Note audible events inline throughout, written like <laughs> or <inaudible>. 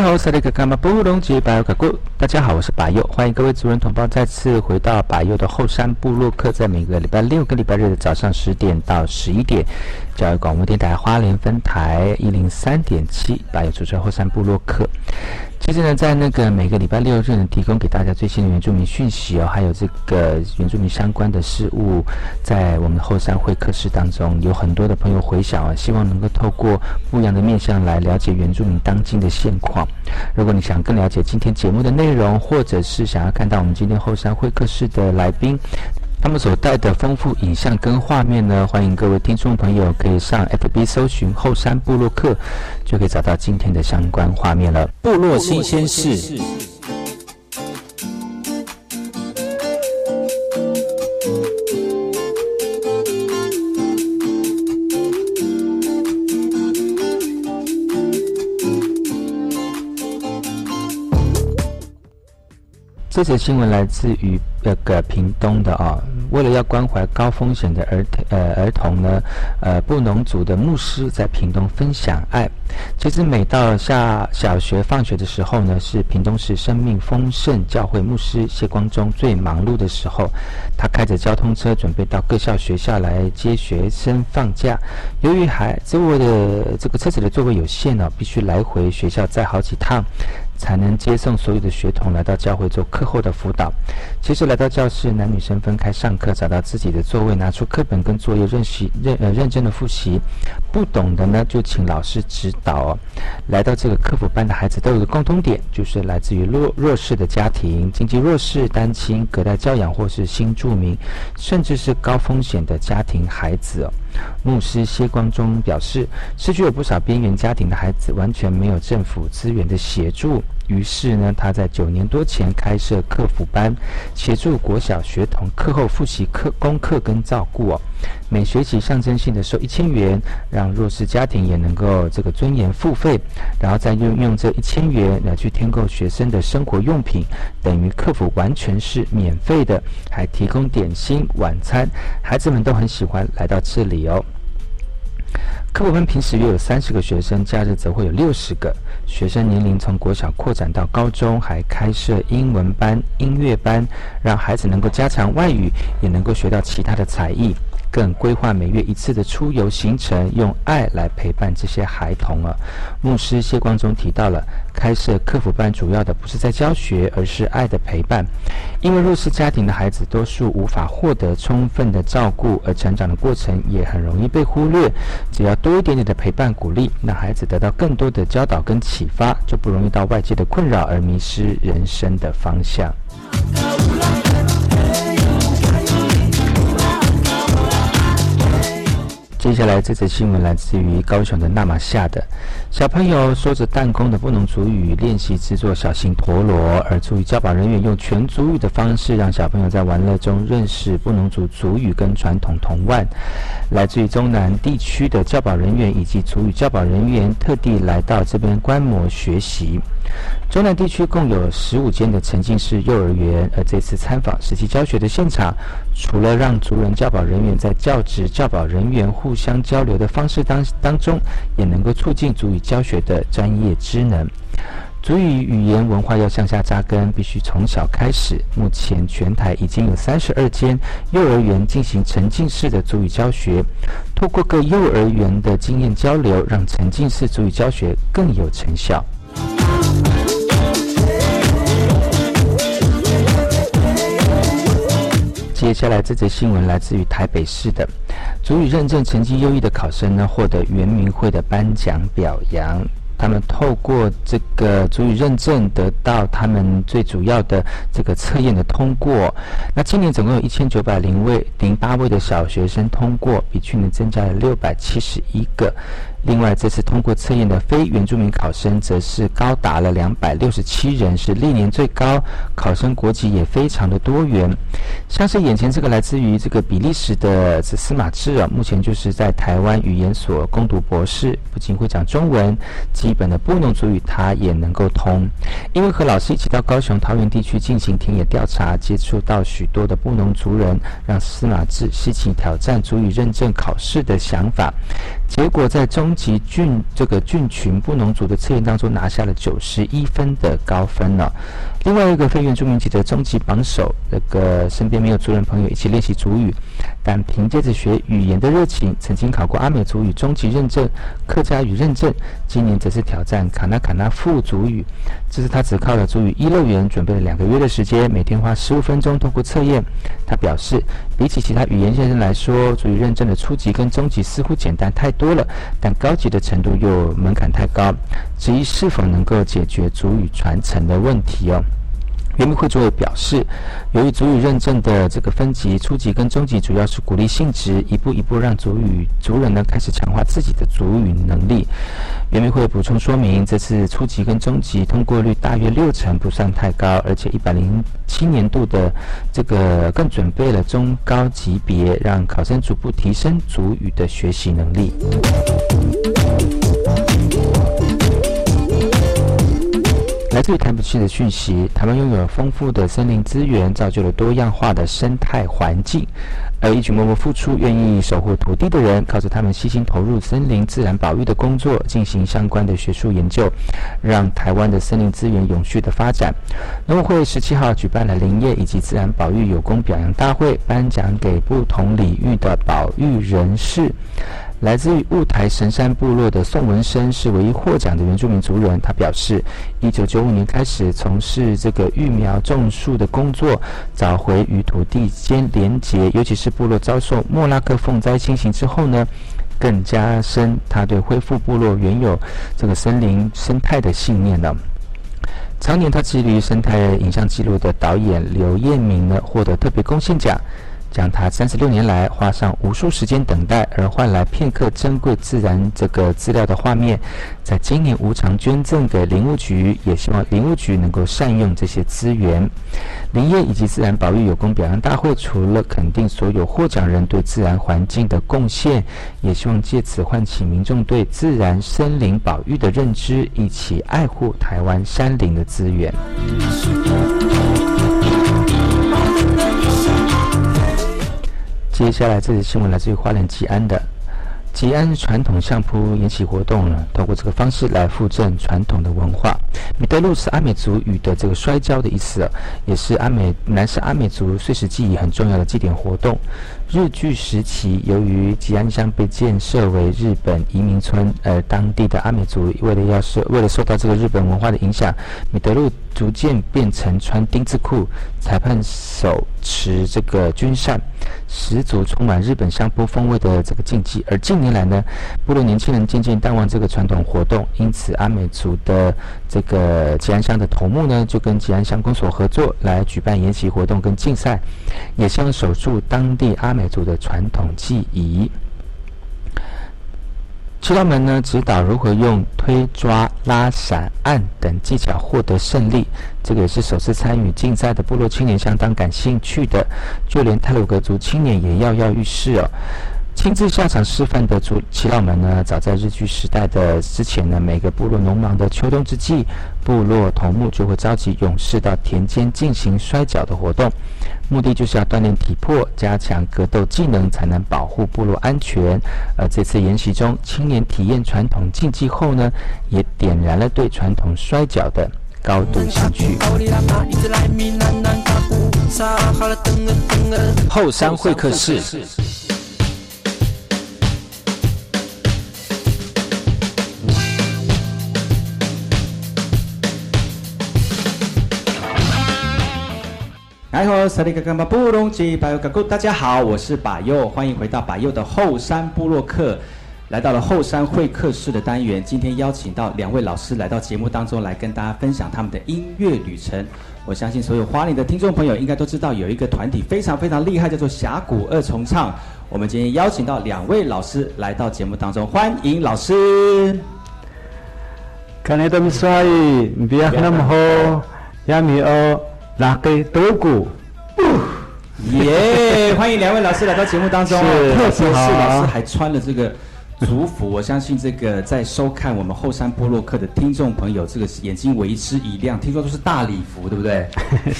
嗨，好，萨利克卡马布隆吉巴尤卡古，大家好，我是百佑，欢迎各位族人同胞再次回到百佑的后山部落客，在每个礼拜六、跟礼拜日的早上十点到十一点，教育广播电台花莲分台一零三点七，巴佑主持后山部落客。其实呢，在那个每个礼拜六日呢，提供给大家最新的原住民讯息哦，还有这个原住民相关的事物，在我们后山会客室当中，有很多的朋友回想啊，希望能够透过不一样的面向来了解原住民当今的现况。如果你想更了解今天节目的内容，或者是想要看到我们今天后山会客室的来宾。他们所带的丰富影像跟画面呢，欢迎各位听众朋友可以上 FB 搜寻后山部落客，就可以找到今天的相关画面了。部落新鲜事。这则新闻来自于那个屏东的啊，为了要关怀高风险的儿呃儿童呢，呃布农族的牧师在屏东分享爱。其实每到下小学放学的时候呢，是屏东市生命丰盛教会牧师谢光中最忙碌的时候。他开着交通车准备到各校学校来接学生放假。由于孩周围的这个车子的座位有限呢，必须来回学校载好几趟。才能接送所有的学童来到教会做课后的辅导。其实来到教室，男女生分开上课，找到自己的座位，拿出课本跟作业，认习认呃认真的复习。不懂的呢，就请老师指导。来到这个客服班的孩子都有个共通点，就是来自于弱弱势的家庭，经济弱势、单亲、隔代教养或是新住民，甚至是高风险的家庭孩子。牧师谢光中表示，市区有不少边缘家庭的孩子，完全没有政府资源的协助。于是呢，他在九年多前开设客服班，协助国小学童课后复习课功课跟照顾哦。每学期象征性的收一千元，让弱势家庭也能够这个尊严付费，然后再用用这一千元来去添购学生的生活用品，等于客服完全是免费的，还提供点心晚餐，孩子们都很喜欢来到这里哦。课我们平时约有三十个学生，假日则会有六十个学生。年龄从国小扩展到高中，还开设英文班、音乐班，让孩子能够加强外语，也能够学到其他的才艺。更规划每月一次的出游行程，用爱来陪伴这些孩童啊。牧师谢光中提到了，开设客服班主要的不是在教学，而是爱的陪伴。因为弱势家庭的孩子多数无法获得充分的照顾，而成长的过程也很容易被忽略。只要多一点点的陪伴鼓励，那孩子得到更多的教导跟启发，就不容易到外界的困扰而迷失人生的方向。接下来这则新闻来自于高雄的纳马夏的小朋友说着弹弓的布农族语练习制作小型陀螺，而族语教保人员用全族语的方式让小朋友在玩乐中认识布农族族语跟传统童玩。来自于中南地区的教保人员以及族语教保人员特地来到这边观摩学习。中南地区共有十五间的沉浸式幼儿园，而这次参访实际教学的现场，除了让族人教保人员在教职教保人员互互相交流的方式当当中，也能够促进足语教学的专业知能。足语语言文化要向下扎根，必须从小开始。目前全台已经有三十二间幼儿园进行沉浸式的足语教学，透过各幼儿园的经验交流，让沉浸式足语教学更有成效。接下来这则新闻来自于台北市的，足语认证成绩优异的考生呢，获得圆明会的颁奖表扬。他们透过这个足语认证，得到他们最主要的这个测验的通过。那今年总共有一千九百零位零八位的小学生通过，比去年增加了六百七十一个。另外，这次通过测验的非原住民考生则是高达了两百六十七人，是历年最高。考生国籍也非常的多元，像是眼前这个来自于这个比利时的这司马志啊，目前就是在台湾语言所攻读博士，不仅会讲中文，基本的布农族语他也能够通。因为和老师一起到高雄桃园地区进行田野调查，接触到许多的布农族人，让司马志吸起挑战族语认证考试的想法。结果在中中级郡这个郡群布农族的测验当中拿下了九十一分的高分呢。另外一个非原住民籍的中级榜首，那个身边没有族人朋友一起练习族语，但凭借着学语言的热情，曾经考过阿美族语中级认证、客家语认证，今年则是挑战卡纳卡纳副族语。这是他只靠了族语一乐园准备了两个月的时间，每天花十五分钟通过测验。他表示，比起其他语言先生来说，族语认证的初级跟中级似乎简单太多了，但高级的程度又门槛太高，质疑是否能够解决族语传承的问题哦。原民会作为表示，由于主语认证的这个分级，初级跟中级主要是鼓励性质，一步一步让主语族人呢开始强化自己的主语能力。原民会补充说明，这次初级跟中级通过率大约六成，不算太高，而且一百零七年度的这个更准备了中高级别，让考生逐步提升主语的学习能力。来自于台北市的讯息，台湾拥有丰富的森林资源，造就了多样化的生态环境。而一群默默付出、愿意守护土地的人，靠着他们悉心投入森林自然保育的工作，进行相关的学术研究，让台湾的森林资源永续的发展。农委会十七号举办了林业以及自然保育有功表扬大会，颁奖给不同领域的保育人士。来自于雾台神山部落的宋文生是唯一获奖的原住民族人。他表示，一九九五年开始从事这个育苗种树的工作，找回与土地间连结。尤其是部落遭受莫拉克风灾侵袭之后呢，更加深他对恢复部落原有这个森林生态的信念了。常年他致力于生态影像记录的导演刘彦明呢，获得特别贡献奖。将他三十六年来花上无数时间等待，而换来片刻珍贵自然这个资料的画面，在今年无偿捐赠给林务局，也希望林务局能够善用这些资源。林业以及自然保育有功表扬大会，除了肯定所有获奖人对自然环境的贡献，也希望借此唤起民众对自然森林保育的认知，一起爱护台湾山林的资源。接下来这则新闻来自于花莲吉安的吉安传统相扑演习活动呢，通过这个方式来复振传统的文化。米德路是阿美族语的这个摔跤的意思，也是阿美南是阿美族碎石记忆很重要的祭典活动。日据时期，由于吉安乡被建设为日本移民村，而当地的阿美族为了要受为了受到这个日本文化的影响，米德路逐渐变成穿丁字裤，裁判手持这个军扇，十足充满日本相扑风味的这个竞技。而近年来呢，部落年轻人渐渐淡忘这个传统活动，因此阿美族的这个吉安乡的头目呢，就跟吉安乡公所合作来举办研习活动跟竞赛，也希望守住当地阿美。族的传统技艺。七道门呢，指导如何用推、抓、拉、闪、按等技巧获得胜利。这个也是首次参与竞赛的部落青年相当感兴趣的，就连泰鲁格族青年也跃跃欲试哦。亲自下场示范的主祈祷门呢，早在日据时代的之前呢，每个部落农忙的秋冬之际，部落头目就会召集勇士到田间进行摔跤的活动，目的就是要锻炼体魄，加强格斗技能，才能保护部落安全。而这次演习中，青年体验传统竞技后呢，也点燃了对传统摔跤的高度兴趣。后山会客室。哎吼，萨利格干巴布隆吉巴尤嘎古，大家好，我是巴佑，欢迎回到巴佑的后山部落客，来到了后山会客室的单元。今天邀请到两位老师来到节目当中来跟大家分享他们的音乐旅程。我相信所有花莲的听众朋友应该都知道，有一个团体非常非常厉害，叫做峡谷二重唱。我们今天邀请到两位老师来到节目当中，欢迎老师。看你这么帅，你不要那么好，亚米欧。拉给多古，<laughs> 耶！欢迎两位老师来到节目当中是，特别是老师还穿了这个族服，我相信这个在收看我们后山波洛克的听众朋友，这个眼睛为之一亮。听说都是大礼服，对不对？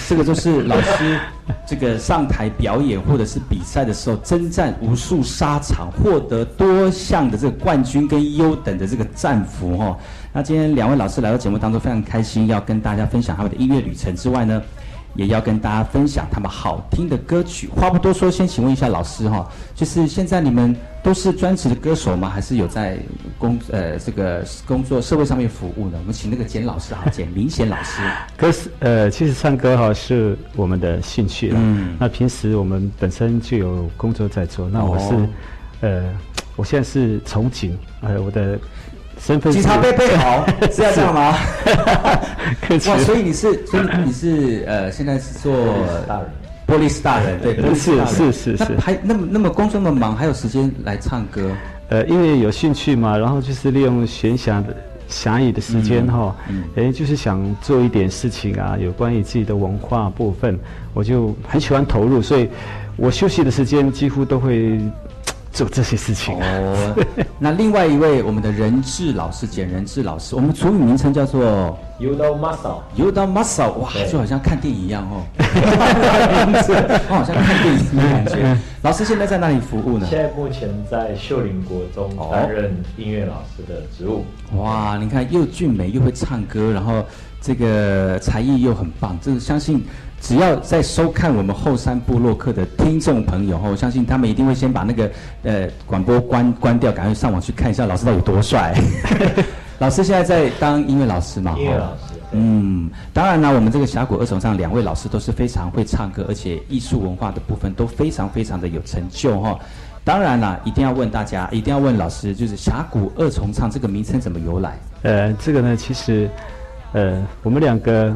这个就是老师这个上台表演或者是比赛的时候，征战无数沙场，获得多项的这个冠军跟优等的这个战服哦。那今天两位老师来到节目当中，非常开心，要跟大家分享他们的音乐旅程之外呢。也要跟大家分享他们好听的歌曲。话不多说，先请问一下老师哈，就是现在你们都是专职的歌手吗？还是有在工呃这个工作社会上面服务呢？我们请那个简老师哈，简明贤老师。<laughs> 歌是呃，其实唱歌哈是我们的兴趣了。嗯。那平时我们本身就有工作在做。那我是呃，我现在是从警呃，我的。警察被背好是要这样吗？<laughs> 哇，所以你是，所以你是呃，现在是做玻璃斯大人，对，不是是是是，还那么那么工作那么忙，还有时间来唱歌？呃，因为有兴趣嘛，然后就是利用闲暇的暇余的时间哈，哎，就是想做一点事情啊，有关于自己的文化部分，我就很喜欢投入，所以我休息的时间几乎都会。做这些事情哦。<laughs> 那另外一位我们的人质老师简人质老师，我们主语名称叫做 Udo Muscle。Udo Muscle，哇，就好像看电影一样哦。我 <laughs> 好像看电影的感觉。<laughs> 老师现在在哪里服务呢？现在目前在秀林国中担任音乐老师的职务。哇，你看又俊美又会唱歌，然后这个才艺又很棒，这个相信。只要在收看我们后山部落客的听众朋友，我相信他们一定会先把那个呃广播关关掉，赶快上网去看一下老师到底有多帅。<laughs> 老师现在在当音乐老师嘛？音乐老师。嗯，当然呢，我们这个峡谷二重唱两位老师都是非常会唱歌，而且艺术文化的部分都非常非常的有成就哈。当然啦，一定要问大家，一定要问老师，就是峡谷二重唱这个名称怎么由来？呃，这个呢，其实呃，我们两个。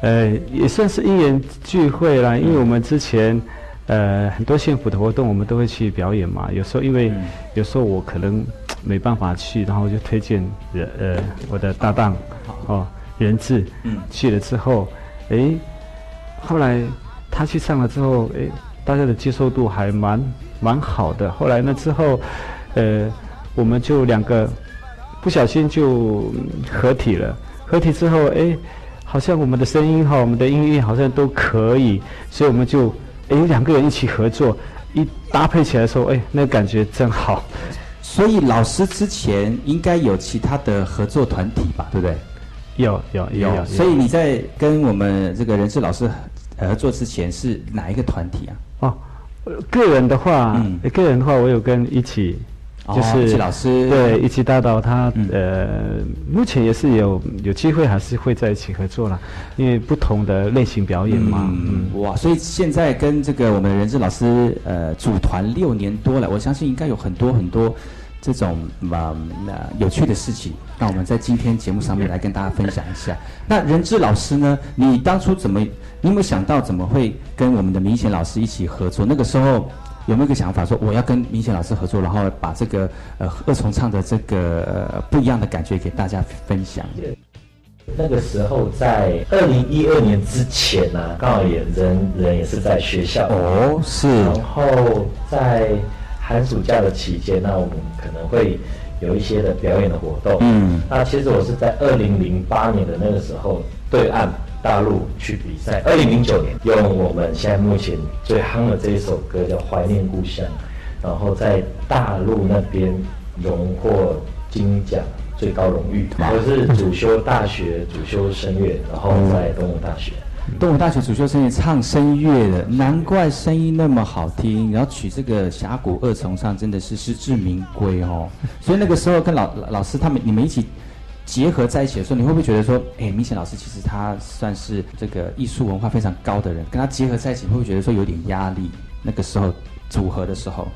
呃，也算是因缘聚会啦，因为我们之前，呃，很多县府的活动我们都会去表演嘛。有时候因为有时候我可能没办法去，然后就推荐人呃我的搭档哦人质去了之后，哎，后来他去上了之后，哎，大家的接受度还蛮蛮好的。后来呢之后，呃，我们就两个不小心就合体了。合体之后，哎。好像我们的声音哈，我们的音乐好像都可以，所以我们就哎两个人一起合作，一搭配起来说，哎，那感觉真好。所以老师之前应该有其他的合作团体吧，对不对？有有有。所以你在跟我们这个人事老师合作之前是哪一个团体啊？哦，个人的话，嗯，个人的话，我有跟一起。就是老师对一起搭档，他呃，目前也是有有机会，还是会在一起合作了，因为不同的类型表演嘛。嗯，哇，所以现在跟这个我们人质老师呃组团六年多了，我相信应该有很多很多这种嘛那有趣的事情，那我们在今天节目上面来跟大家分享一下。<laughs> 那人质老师呢，你当初怎么，你有没有想到怎么会跟我们的明显老师一起合作？那个时候。有没有个想法，说我要跟明显老师合作，然后把这个呃二重唱的这个呃不一样的感觉给大家分享？那个时候在二零一二年之前呢、刚好也人人也是在学校哦，是然后在寒暑假的期间，那我们可能会有一些的表演的活动。嗯那其实我是在二零零八年的那个时候，对岸大陆去比赛。二零零九年用我们现在目前最夯的这一首歌叫《怀念故乡》，然后在大陆那边荣获金奖。最高荣誉，我是主修大学，主修声乐，然后在东吴大学。东吴大学主修声乐唱声乐的，难怪声音那么好听，然后取这个峡谷二重唱真的是实至名归哦。所以那个时候跟老老师他们你们一起结合在一起的时候，你会不会觉得说，哎，明显老师其实他算是这个艺术文化非常高的人，跟他结合在一起，会不会觉得说有点压力？那个时候组合的时候，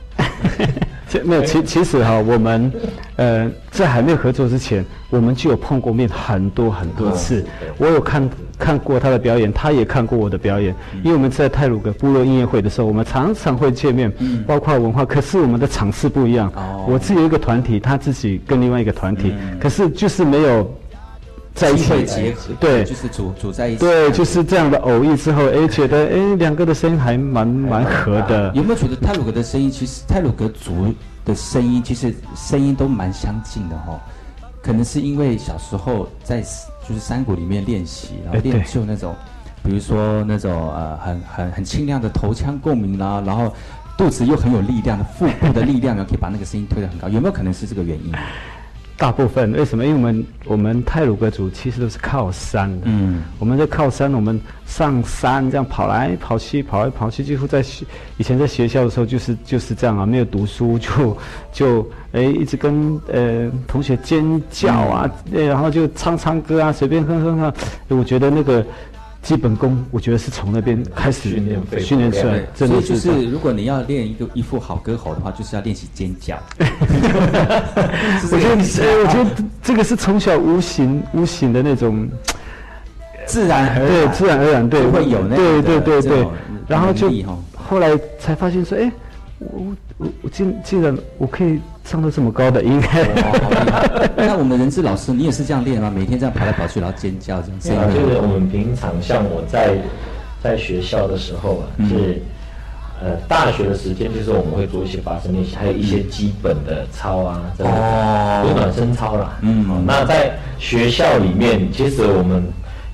其没有，其其实哈，我们呃在还没有合作之前，我们就有碰过面很多很多次。我有看看过他的表演，他也看过我的表演。因为我们在泰鲁格部落音乐会的时候，我们常常会见面，包括文化，可是我们的场次不一样。我自己有一个团体，他自己跟另外一个团体，可是就是没有在一起结合，对，就是组组在一起，对，就是这样的偶遇之后，哎，<laughs> 觉得哎两个的声音还蛮蛮合的。有没有觉得泰鲁格的声音，其实泰鲁格族的声音，其实声音都蛮相近的哈、可能是因为小时候在就是山谷里面练习，然后练就那种，比如说那种呃很很很清亮的头腔共鸣啦，然后肚子又很有力量的腹部的力量，然后可以把那个声音推得很高。有没有可能是这个原因？大部分为什么？因为我们我们泰鲁格族其实都是靠山的，嗯，我们在靠山，我们上山这样跑来跑去，跑来跑去，几乎在学以前在学校的时候就是就是这样啊，没有读书就就哎一直跟呃同学尖叫啊，呃然后就唱唱歌啊，随便哼哼啊，我觉得那个基本功，我觉得是从那边开始训练训练出来，真的所以就是如果你要练一个一副好歌喉的话，就是要练习尖叫。<laughs> 我觉得我觉得这个是从小无形无形的那种。自然而然。对，自然而然，对，会有那对对对对，然后就后来才发现说，哎，我我我竟竟然我可以唱到这么高的音，哦好厉害。那我们人质老师，你也是这样练吗？每天这样跑来跑去，然后尖叫这样就是我们平常像我在在学校的时候啊，是呃大学的时间，就是我们会做一些发声练习，还有一些基本的操啊，这样哦有暖身操啦。嗯。哦那在学校里面，其实我们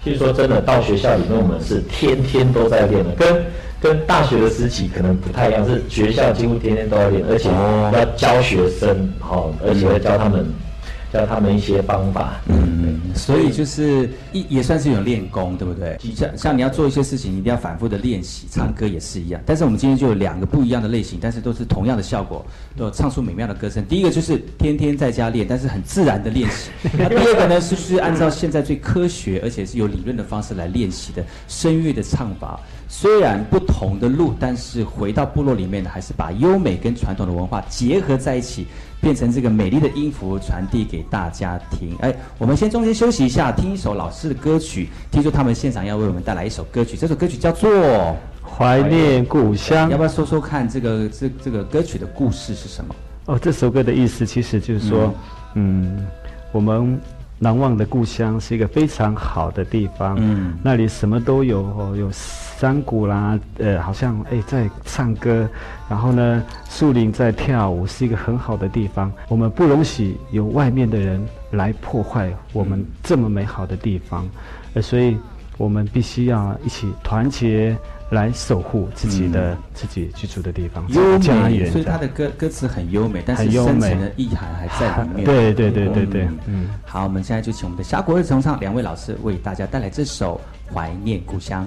其实说真的，到学校里面我们是天天都在练的，跟跟大学的时期可能不太一样，是学校几乎天天都要练，而且要教学生，好、而且要教他们教他们一些方法。嗯，所以就是一也算是一种练功，对不对？像像你要做一些事情，一定要反复的练习，唱歌也是一样。但是我们今天就有两个不一样的类型，但是都是同样的效果，都有唱出美妙的歌声。第一个就是天天在家练，但是很自然的练习。<laughs> 那第二个呢，是是按照现在最科学而且是有理论的方式来练习的声乐的唱法。虽然不同的路，但是回到部落里面呢，还是把优美跟传统的文化结合在一起，变成这个美丽的音符传递给大家听。哎，我们先中间休息一下，听一首老师的歌曲。听说他们现场要为我们带来一首歌曲，这首歌曲叫做《怀念故乡要。不要说说看这个这这个歌曲的故事是什么？哦，这首歌的意思其实就是说，嗯，我们难忘的故乡是一个非常好的地方，嗯。那里什么都有哦，有山谷啦，呃，好像哎在唱歌，然后呢，树林在跳舞，是一个很好的地方。我们不容许有外面的人来破坏我们这么美好的地方，呃，所以我们必须要一起团结来守护自己的、自己居住的地方，优美。所以他的歌歌词很优美，但是深层的意涵还在里面。<laughs> 对对对对对，嗯。好，我们现在就请我们的峡谷二重唱两位老师为大家带来这首《怀念故乡》。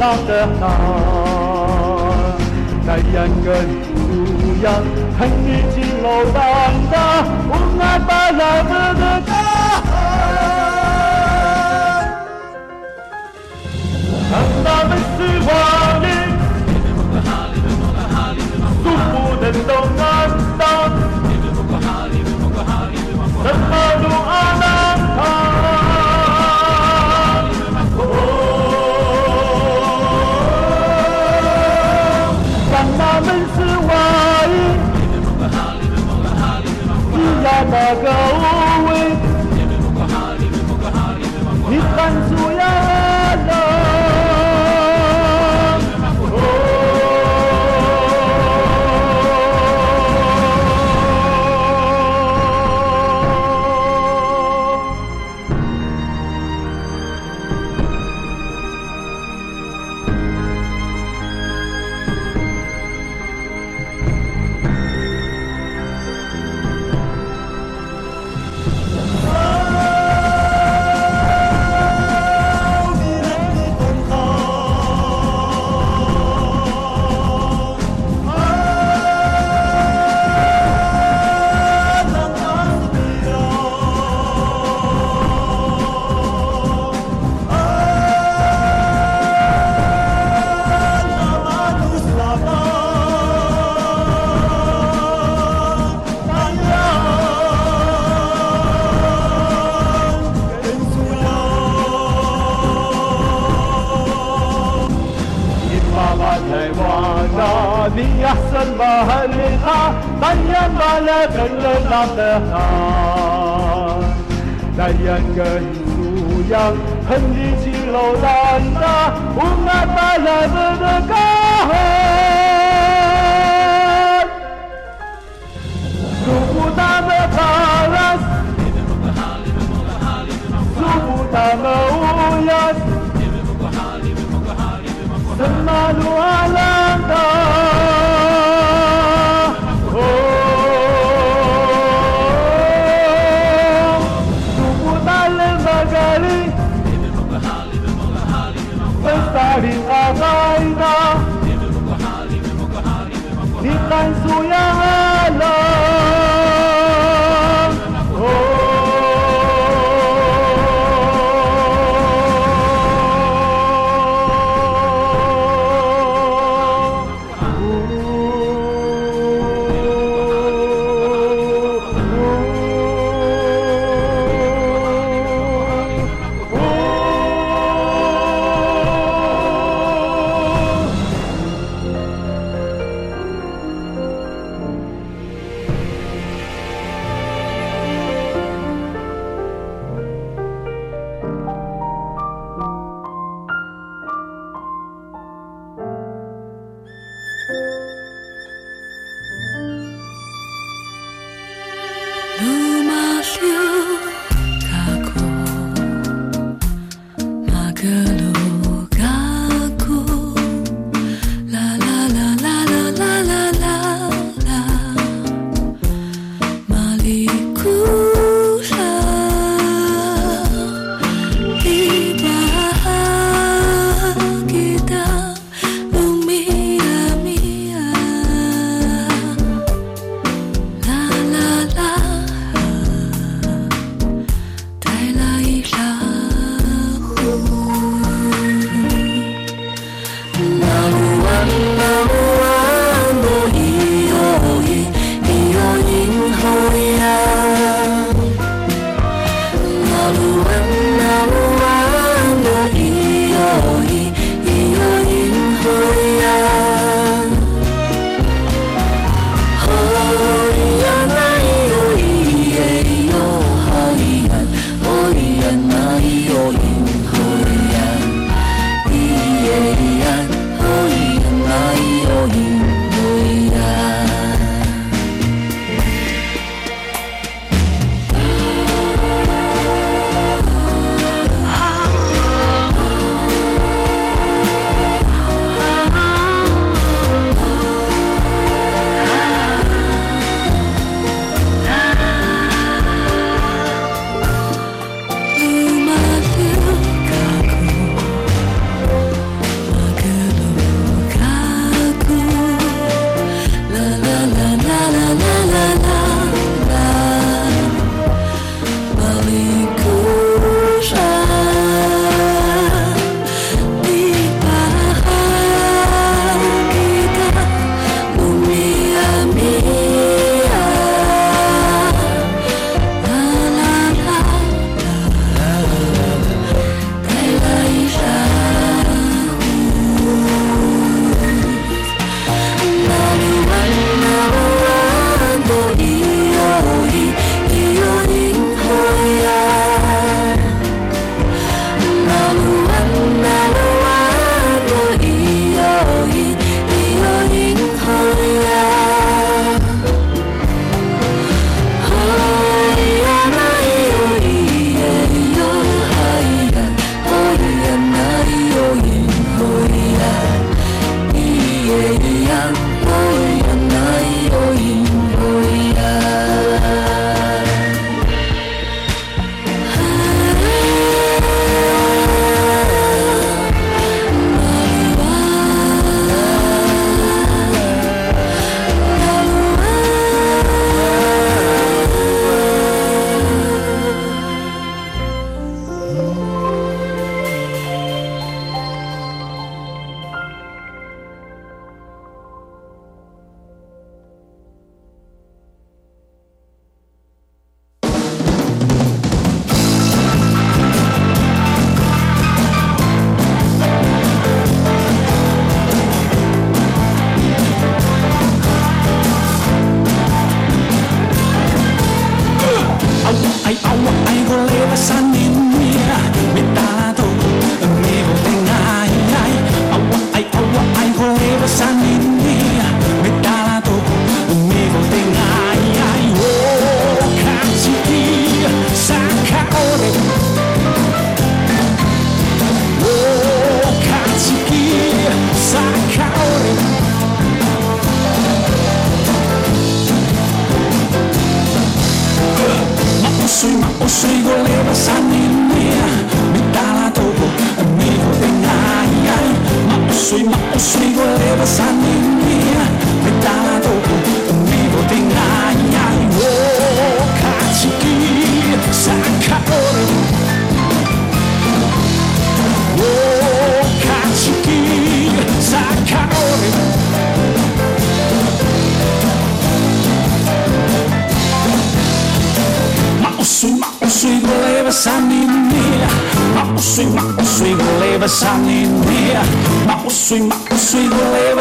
浪的好，那样个路样，恨你进楼当的，无奈把那个的他，看他们是华但愿把那真人当得好，那样跟猪样，恨你起楼难打，无奈把那么的高。祝福他们他人，祝福他们无恙，什么路啊难的。你看苏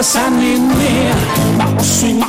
i sanin me ma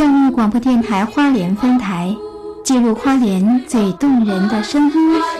教育广播电台花莲分台，记录花莲最动人的声音。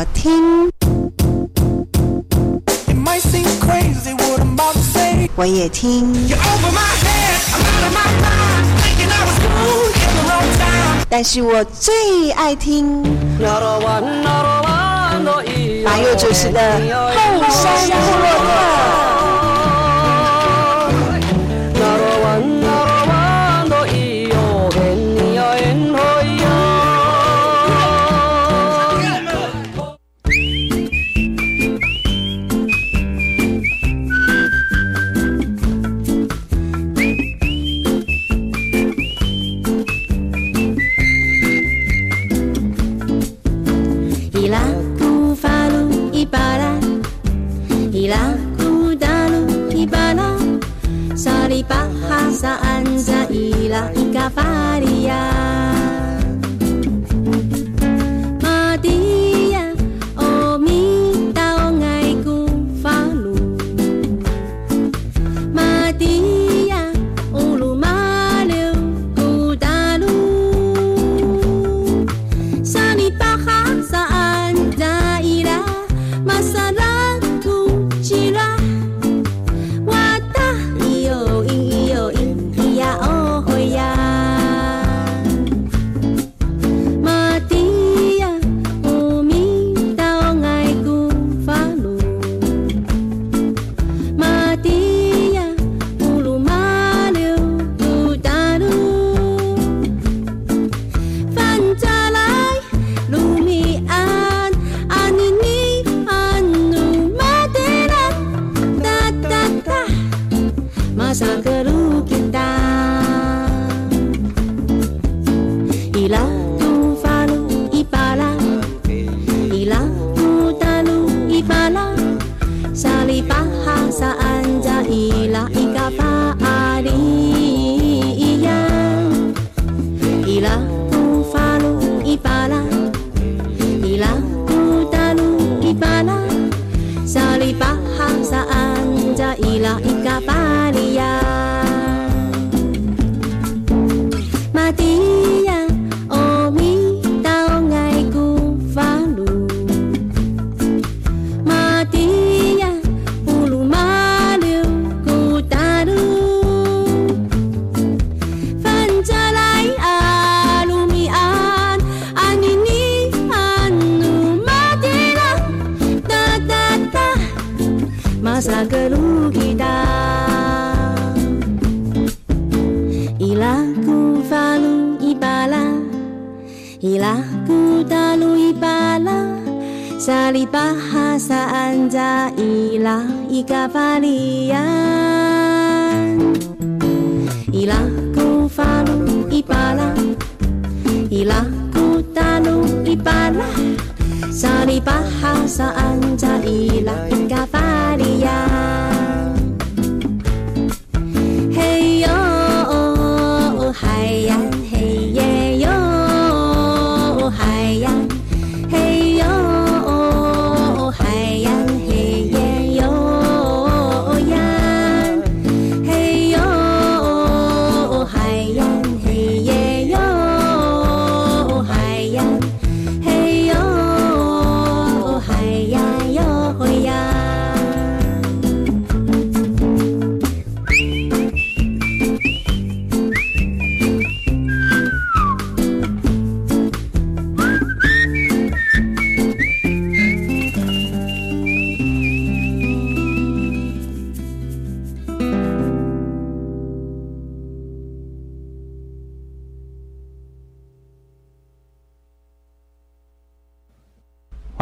我听，我也听，但是我最爱听，还有就是的，后山部落。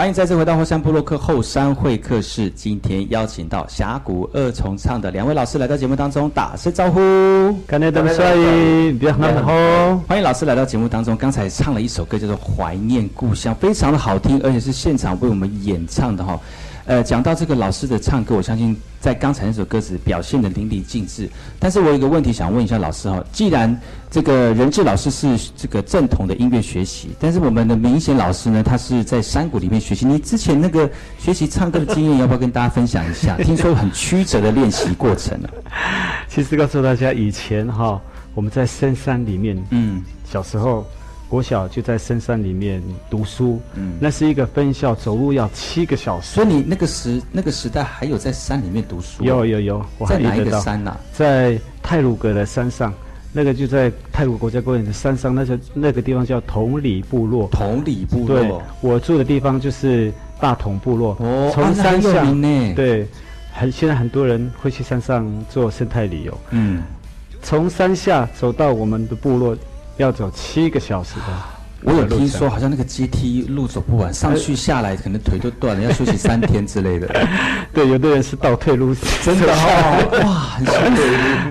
迎再次回到霍山布洛克后山会客室。今天邀请到峡谷二重唱的两位老师来到节目当中，打声招呼。欢迎老师来到节目当中。刚才唱了一首歌叫做《怀念故乡》，非常的好听，而且是现场为我们演唱的哈。呃，讲到这个老师的唱歌，我相信在刚才那首歌词表现的淋漓尽致。但是我有一个问题想问一下老师哈，既然这个任志老师是这个正统的音乐学习，但是我们的明显老师呢，他是在山谷里面学习。你之前那个学习唱歌的经验，要不要跟大家分享一下？<laughs> 听说很曲折的练习过程啊。<laughs> 其实告诉大家，以前哈我们在深山里面，嗯，小时候国小就在深山里面读书，嗯那是一个分校，走路要七个小时。所以你那个时那个时代还有在山里面读书？有有有，我还在哪一遇得到个山呐？在泰鲁格的山上，那个就在泰鲁国家公园的山上，那叫那个地方叫同里部落。同里部对落，我住的地方就是大同部落。哦，从山下、对，很现在很多人会去山上做生态旅游。嗯，从山下走到我们的部落，要走七个小时的。我有听说好像那个阶梯路走不完，上去下来可能腿都断了，要休息三天之类的。<laughs> 对，有的人是倒退路，真的哦，<laughs> 哇，很辛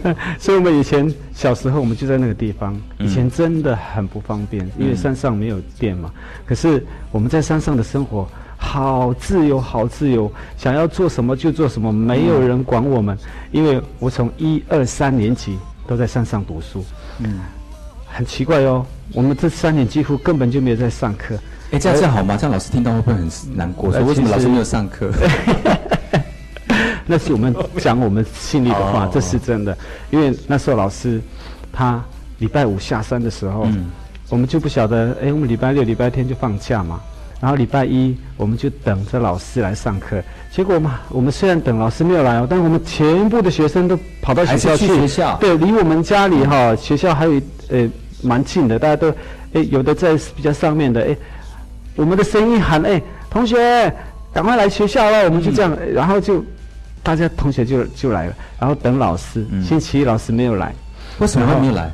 苦。<laughs> 所以我们以前小时候，我们就在那个地方。嗯以前真的很不方便，因为山上没有电嘛。可是我们在山上的生活好自由，好自由，想要做什么就做什么，没有人管我们。因为我从一二三年级都在山上读书，嗯，很奇怪哦。我们这三年几乎根本就没有在上课。哎，这样这样好吗？这样老师听到会不会很难过？说为什么老师没有上课？<laughs> 那是我们讲我们心里的话，哦这是真的。因为那时候老师他礼拜五下山的时候，嗯我们就不晓得，哎，我们礼拜六、礼拜天就放假嘛。然后礼拜一我们就等着老师来上课。结果嘛，我们虽然等老师没有来哦，但我们全部的学生都跑到学校去学校对，离我们家里哈、学校还有呃蛮近的，大家都哎有的在比较上面的哎，我们的声音喊哎同学赶快来学校了，我们就这样，嗯然后就大家同学就就来了，然后等老师。嗯星期一老师没有来，为什么会没有来？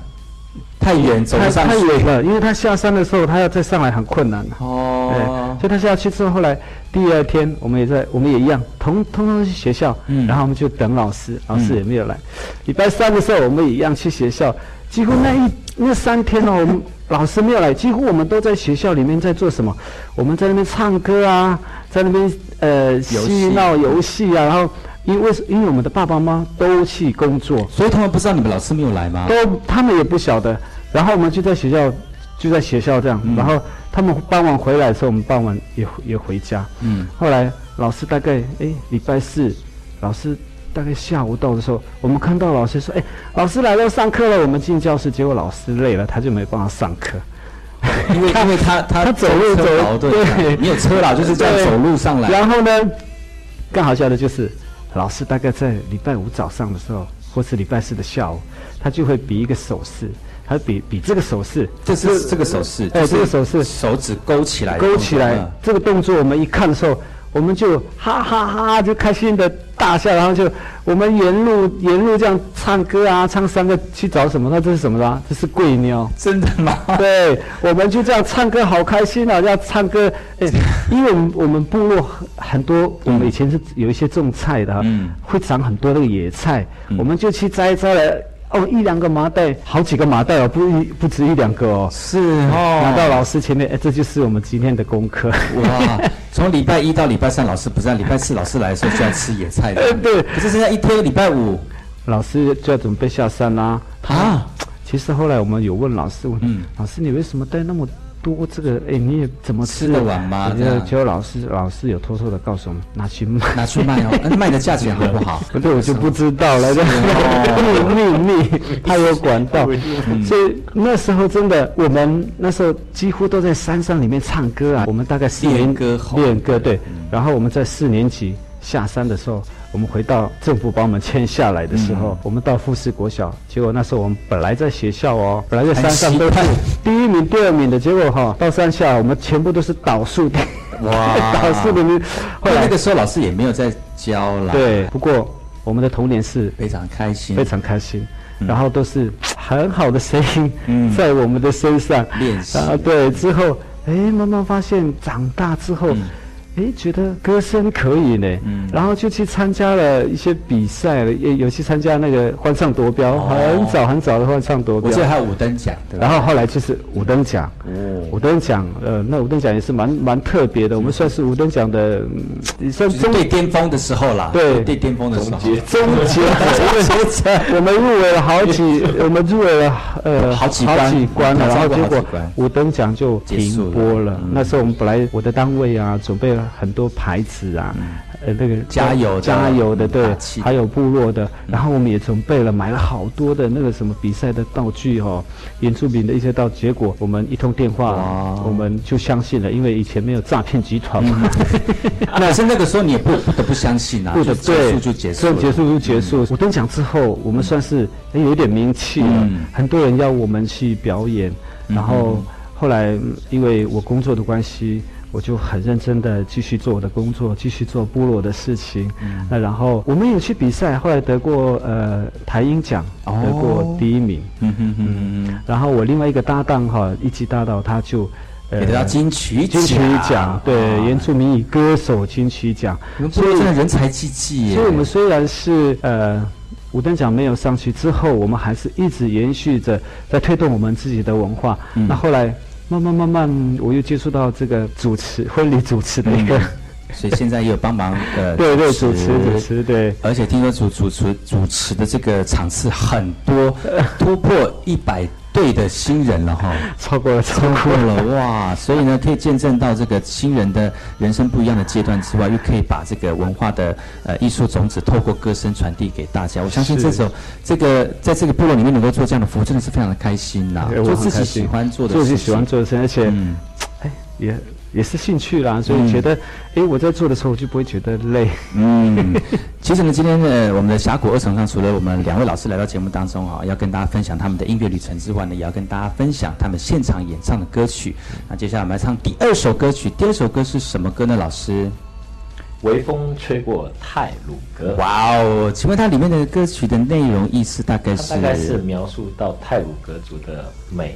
太远，走太远了，因为他下山的时候他要再上来很困难。对，哦，所以他下去之后，后来第二天我们也在，我们也一样，通通通去学校，嗯然后我们就等老师，老师也没有来。礼拜三的时候，我们也一样去学校，几乎那一那三天哦，我们老师没有来，几乎我们都在学校里面在做什么？我们在那边唱歌啊，在那边呃嬉闹游戏啊，然后因为因为我们的爸爸妈妈都去工作，所以他们不知道你们老师没有来吗？都他们也不晓得，然后我们就在学校，就在学校这样，嗯然后他们傍晚回来的时候，我们傍晚也也回家。嗯，后来老师大概哎礼拜四，老师大概下午到的时候，我们看到老师说，哎，老师来了，上课了，我们进教室，结果老师累了，他就没办法上课。<laughs> 因为因为他他 <laughs> 他走路走对对。<laughs> 你有车啦就是这样走路上来。然后呢，更好笑的就是，老师大概在礼拜五早上的时候，或是礼拜四的下午，他就会比一个手势，他比比这个手势，这是这个手势，哎，这个手势。手指勾起来勾起来，这个动作我们一看的时候，我们就哈哈哈就开心的大笑，然后就我们沿路沿路这样唱歌啊，唱三个去找什么？那这是什么啦？这是桂妞。真的吗？<laughs> 对，我们就这样唱歌，好开心啊！要唱歌，哎，因为我们我们部落很很多，我们以前是有一些种菜的、啊，嗯会长很多那个野菜，我们就去摘摘了。哦，一两个麻袋，好几个麻袋哦，不一不止一两个哦。是。哦。拿到老师前面，哎，这就是我们今天的功课。哇，<laughs> 从礼拜一到礼拜三老师不在，礼拜四老师来的时候就要吃野菜的。呃对。可是现在一天礼拜五。老师就要准备下山啦、啊，其实后来我们有问老师，问、嗯。老师你为什么带那么多这个？哎，你也怎么吃吃得完吗？我觉得这样结果老师老师有偷偷的告诉我们，拿去卖。拿去卖哦，<laughs> 那卖的价钱好不好？不 <laughs> 对，我就不知道了，哦秘秘密，他有管道，所以那时候真的，我们那时候几乎都在山上里面唱歌啊。我们大概四年练歌练歌对，然后我们在四年级下山的时候，我们回到政府把我们签下来的时候，我们到富士国小，结果那时候我们本来在学校哦，本来在山上都是第一名、第二名的，结果哈、到山下我们全部都是倒数的，哇。<laughs> 倒数的名。后来那个时候老师也没有在教了，，对，不过我们的童年是非常开心，非常开心，然后都是很好的声音嗯。在我们的身上。练习。啊，对，之后哎，慢慢发现长大之后。哎，觉得歌声可以呢，嗯。然后就去参加了一些比赛了，也有去参加那个欢唱夺标，哦。很早很早的欢唱夺标。我记得还有五等奖，对吧？然后后来就是五等奖，哦。五等奖，呃，那五等奖也是蛮蛮特别的，我们算是五等奖的，嗯也算最巅峰的时候啦，对。最巅峰的时候，终结，因为我们入围了好几，<laughs> 我们入围了呃好几关几关了，然后结果五等奖就停播了。那时候我们本来我的单位啊准备了很多牌子啊，呃，那个加油加油的，对还有部落的，然后我们也准备了买了好多的那个什么比赛的道具哦，演出品的一些道具，结果我们一通电话，我们就相信了，因为以前没有诈骗集团嘛，<laughs> 那可是那个时候你也不不得不相信啊，不就的对，结束就结束结束就结束。我登奖之后，我们算是哎有一点名气了，嗯。很多人要我们去表演，嗯然后后来嗯因为我工作的关系。我就很认真的继续做我的工作，继续做部落的事情。嗯那然后我们有去比赛，后来得过呃台音奖，哦得过第一名。嗯哼哼哼然后我另外一个搭档哈，一级搭档他就。得到金曲金曲奖奖，对，啊原住民语歌手金曲奖，你们部落真的人才济济，所以我们虽然是呃五等奖没有上去之后，我们还是一直延续着在推动我们自己的文化。嗯那后来慢慢慢慢，我又接触到这个主持婚礼主持的一个，所以现在也有帮忙呃对对主持主持。对，而且听说主主持主持的这个场次很多，<laughs> 突破一百对的新人了哈，超过了超过了。哇！所以呢，可以见证到这个新人的人生不一样的阶段之外，又可以把这个文化的呃艺术种子透过歌声传递给大家。我相信这首这个在这个部落里面能够做这样的服务，真的是非常的开心呐，做自己喜欢做的事情，做自己喜欢做的事情，而且嗯。哎也也是兴趣啦，所嗯以觉得哎我在做的时候我就不会觉得累。嗯，其实呢，今天呢，我们的峡谷二重唱除了我们两位老师来到节目当中啊，要跟大家分享他们的音乐旅程之外呢，也要跟大家分享他们现场演唱的歌曲。那接下来我们来唱第二首歌曲，第二首歌是什么歌呢？老师？微风吹过泰鲁格。哇哦，请问它里面的歌曲的内容意思大概是？它大概是描述到泰鲁格族的美，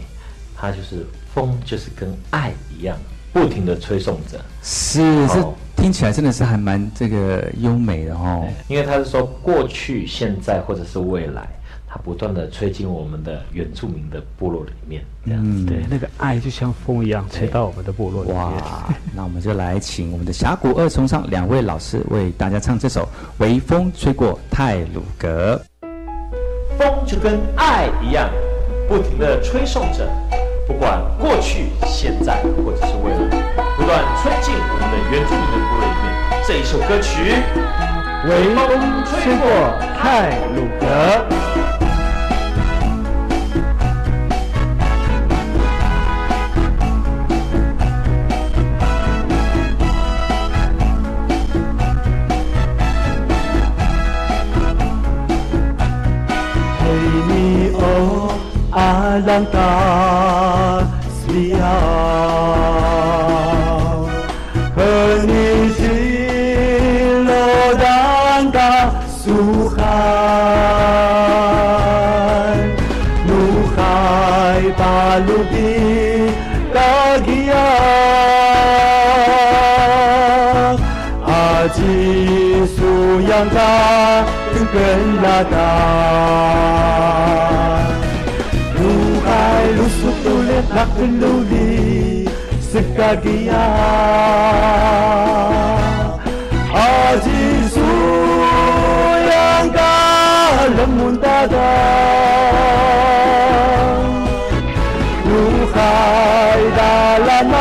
它就是风，就是跟爱一样，不停的吹送着。是，这哦听起来真的是还蛮这个优美的哦。因为他是说过去、现在或者是未来，它不断的吹进我们的原住民的部落里面，这样子。对，那个爱就像风一样吹到我们的部落里面。哇，那我们就来请我们的峡谷二重唱两位老师为大家唱这首《微风吹过泰鲁格》。风就跟爱一样，不停的吹送着，不管过去、现在或者是未来，不断吹进我们的原住民的部落里面。这一首歌曲，微风吹过泰鲁阁。丹达苏海，努海巴鲁迪达吉亚，阿吉苏扬嘎人们达达，如海达拉纳，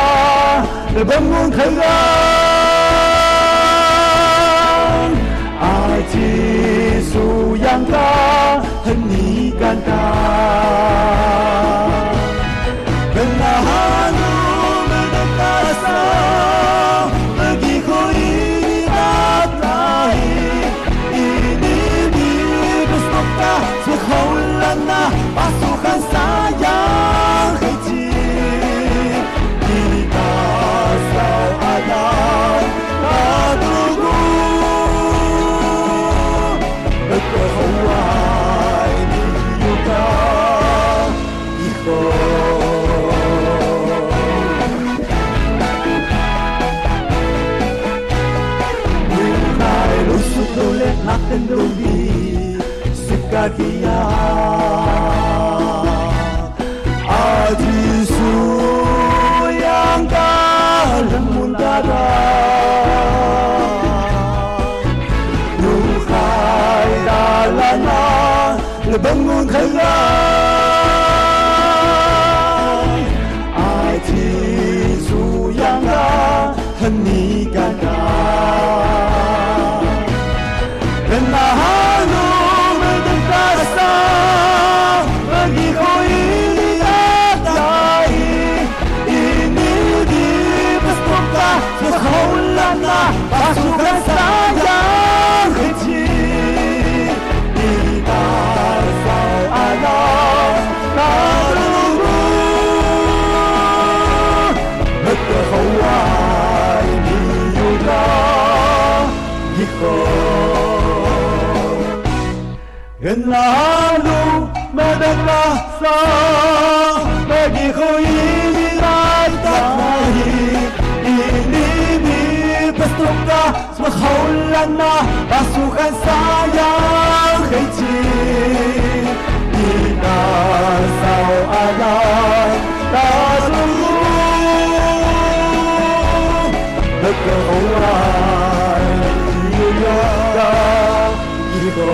人们看啊。基苏扬嘎，你敢当？Lalu madagasa Bagi ko inilan taklahi Inimi Pasto ka Smakaulan na Pasukan sayang kay Jin Inasaw alam Talulo Nagkaulan Iyaka Iko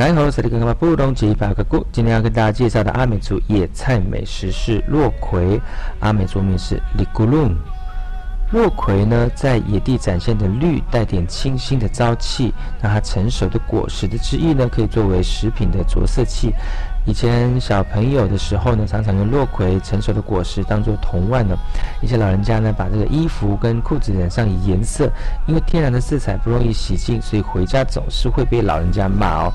然后，这里跟个布隆吉法个故，今天要跟大家介绍的阿美族野菜美食是洛葵，阿美族名是里咕隆。落葵呢，在野地展现的绿，带点清新的朝气。那它成熟的果实的汁液呢，可以作为食品的着色器。以前小朋友的时候呢，常常用落葵成熟的果实当做铜腕呢。一些老人家呢，把这个衣服跟裤子染上颜色，因为天然的色彩不容易洗净，所以回家总是会被老人家骂哦。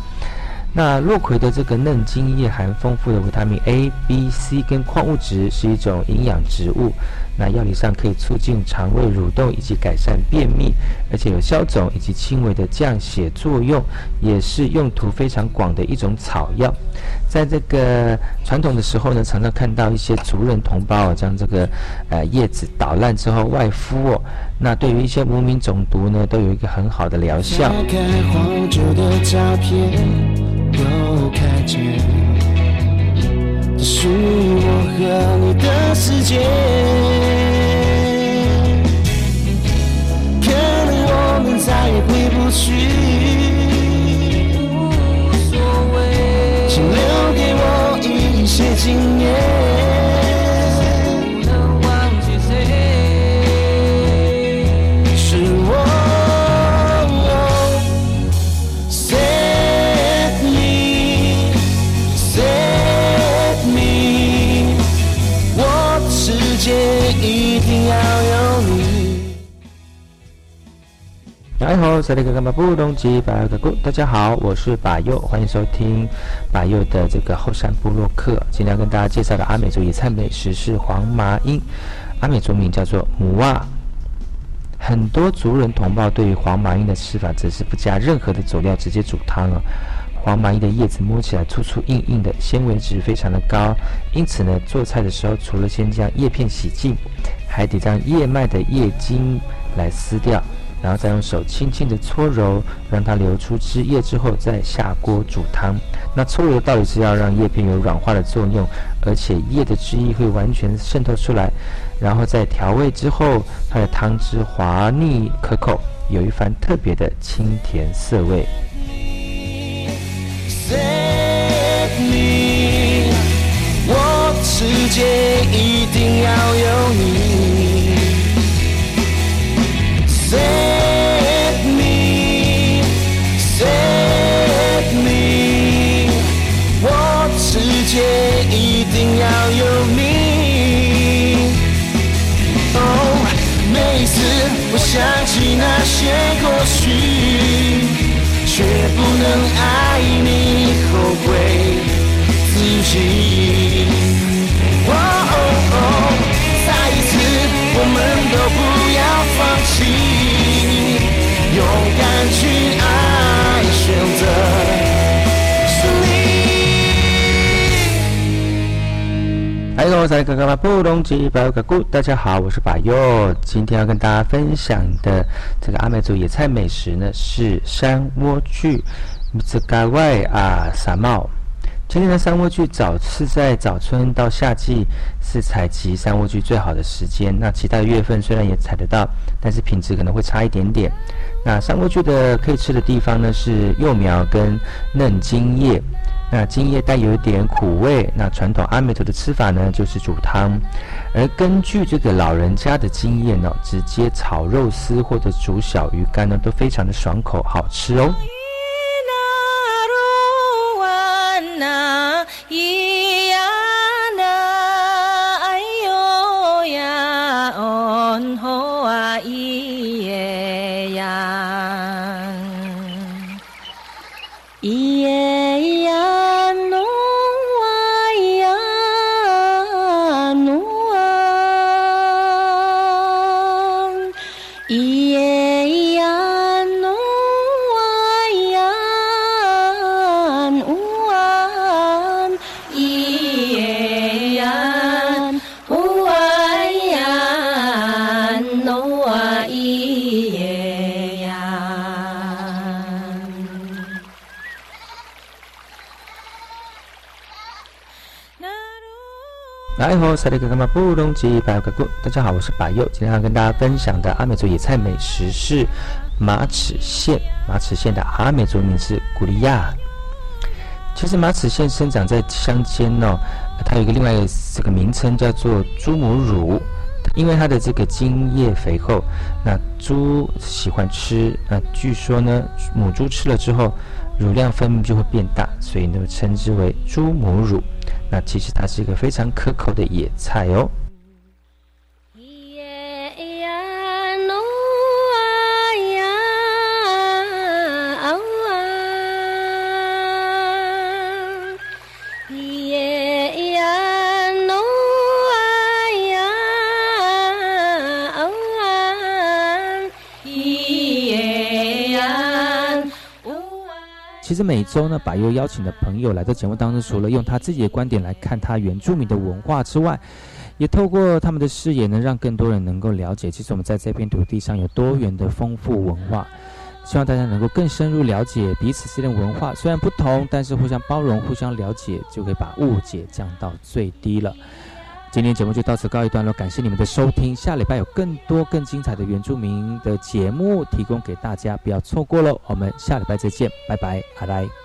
那落葵的这个嫩茎叶含丰富的维他命 A、B、C 跟矿物质，是一种营养植物。那药理上可以促进肠胃蠕动以及改善便秘，而且有消肿以及轻微的降血作用，也是用途非常广的一种草药。在这个传统的时候呢，常常看到一些族人同胞啊，将这个呃叶子捣烂之后外敷哦。那对于一些无名肿毒呢，都有一个很好的疗效。打属于我和你的世界。可能我们再也回不去，无所谓，请留给我一些经验。然后，塞利格干巴布隆吉巴格古，大家好，我是巴佑，欢迎收听巴佑的这个后山部落客。今天要跟大家介绍的阿美族野菜美食是黄麻鹰，阿美族名叫做母蛙。很多族人同胞对于黄麻鹰的吃法，则是不加任何的佐料，直接煮汤啊。黄麻鹰的叶子。摸起来粗粗硬硬的，纤维质非常的高，因此呢，做菜的时候除了先将叶片洗净，还得将叶脉的叶茎来撕掉，然后再用手轻轻的搓揉，让它流出汁液之后，再下锅煮汤。那搓揉的道理是要让叶片有软化的作用，而且叶的汁液会完全渗透出来，然后在调味之后，它的汤汁滑腻可口，有一番特别的清甜涩味。世界一定要有你。有你。哦，每一次我想起那些过去。却不能爱你，后悔自己。哦哦哦，再一次，我们都不要放弃，勇敢去爱，选择你。嗨，各位在刚刚的布隆吉巴格古，大家好，我是巴佑。今天要跟大家分享的这个阿美族野菜美食呢，是山莴苣，这嘎外啊撒茂。今天的山莴苣早是在早春到夏季是采集山莴苣最好的时间。那其他的月份虽然也采得到，但是品质可能会差一点点。那山莴苣的可以吃的地方呢是幼苗跟嫩茎叶。那茎叶带有一点苦味，那传统阿美族的吃法呢，就是煮汤，而根据这个老人家的经验呢，直接炒肉丝或者煮小鱼干呢，都非常的爽口好吃哦。萨利格干嘛布隆吉巴格古，大家好，我是巴佑。今天要跟大家分享的阿美族野菜美食是马齿苋。马齿苋的阿美族名是古利亚。其实马齿苋生长在乡间哦，它有一个另外这个名称叫做猪母乳，因为它的这个茎叶肥厚，那猪喜欢吃。那据说呢，母猪吃了之后，乳量分泌就会变大，所以呢称之为猪母乳。那其实它是一个非常可口的野菜哦。其实每周呢，百优邀请的朋友来到节目当中，除了用他自己的观点来看他原住民的文化之外，也透过他们的视野，能让更多人能够了解，其实我们在这片土地上有多元的丰富文化。希望大家能够更深入了解彼此之间的文化，虽然不同，但是互相包容、互相了解，就可以把误解降到最低了。今天节目就到此告一段落，感谢你们的收听。下礼拜有更多更精彩的原住民的节目提供给大家，不要错过喽。我们下礼拜再见，拜拜，拜拜。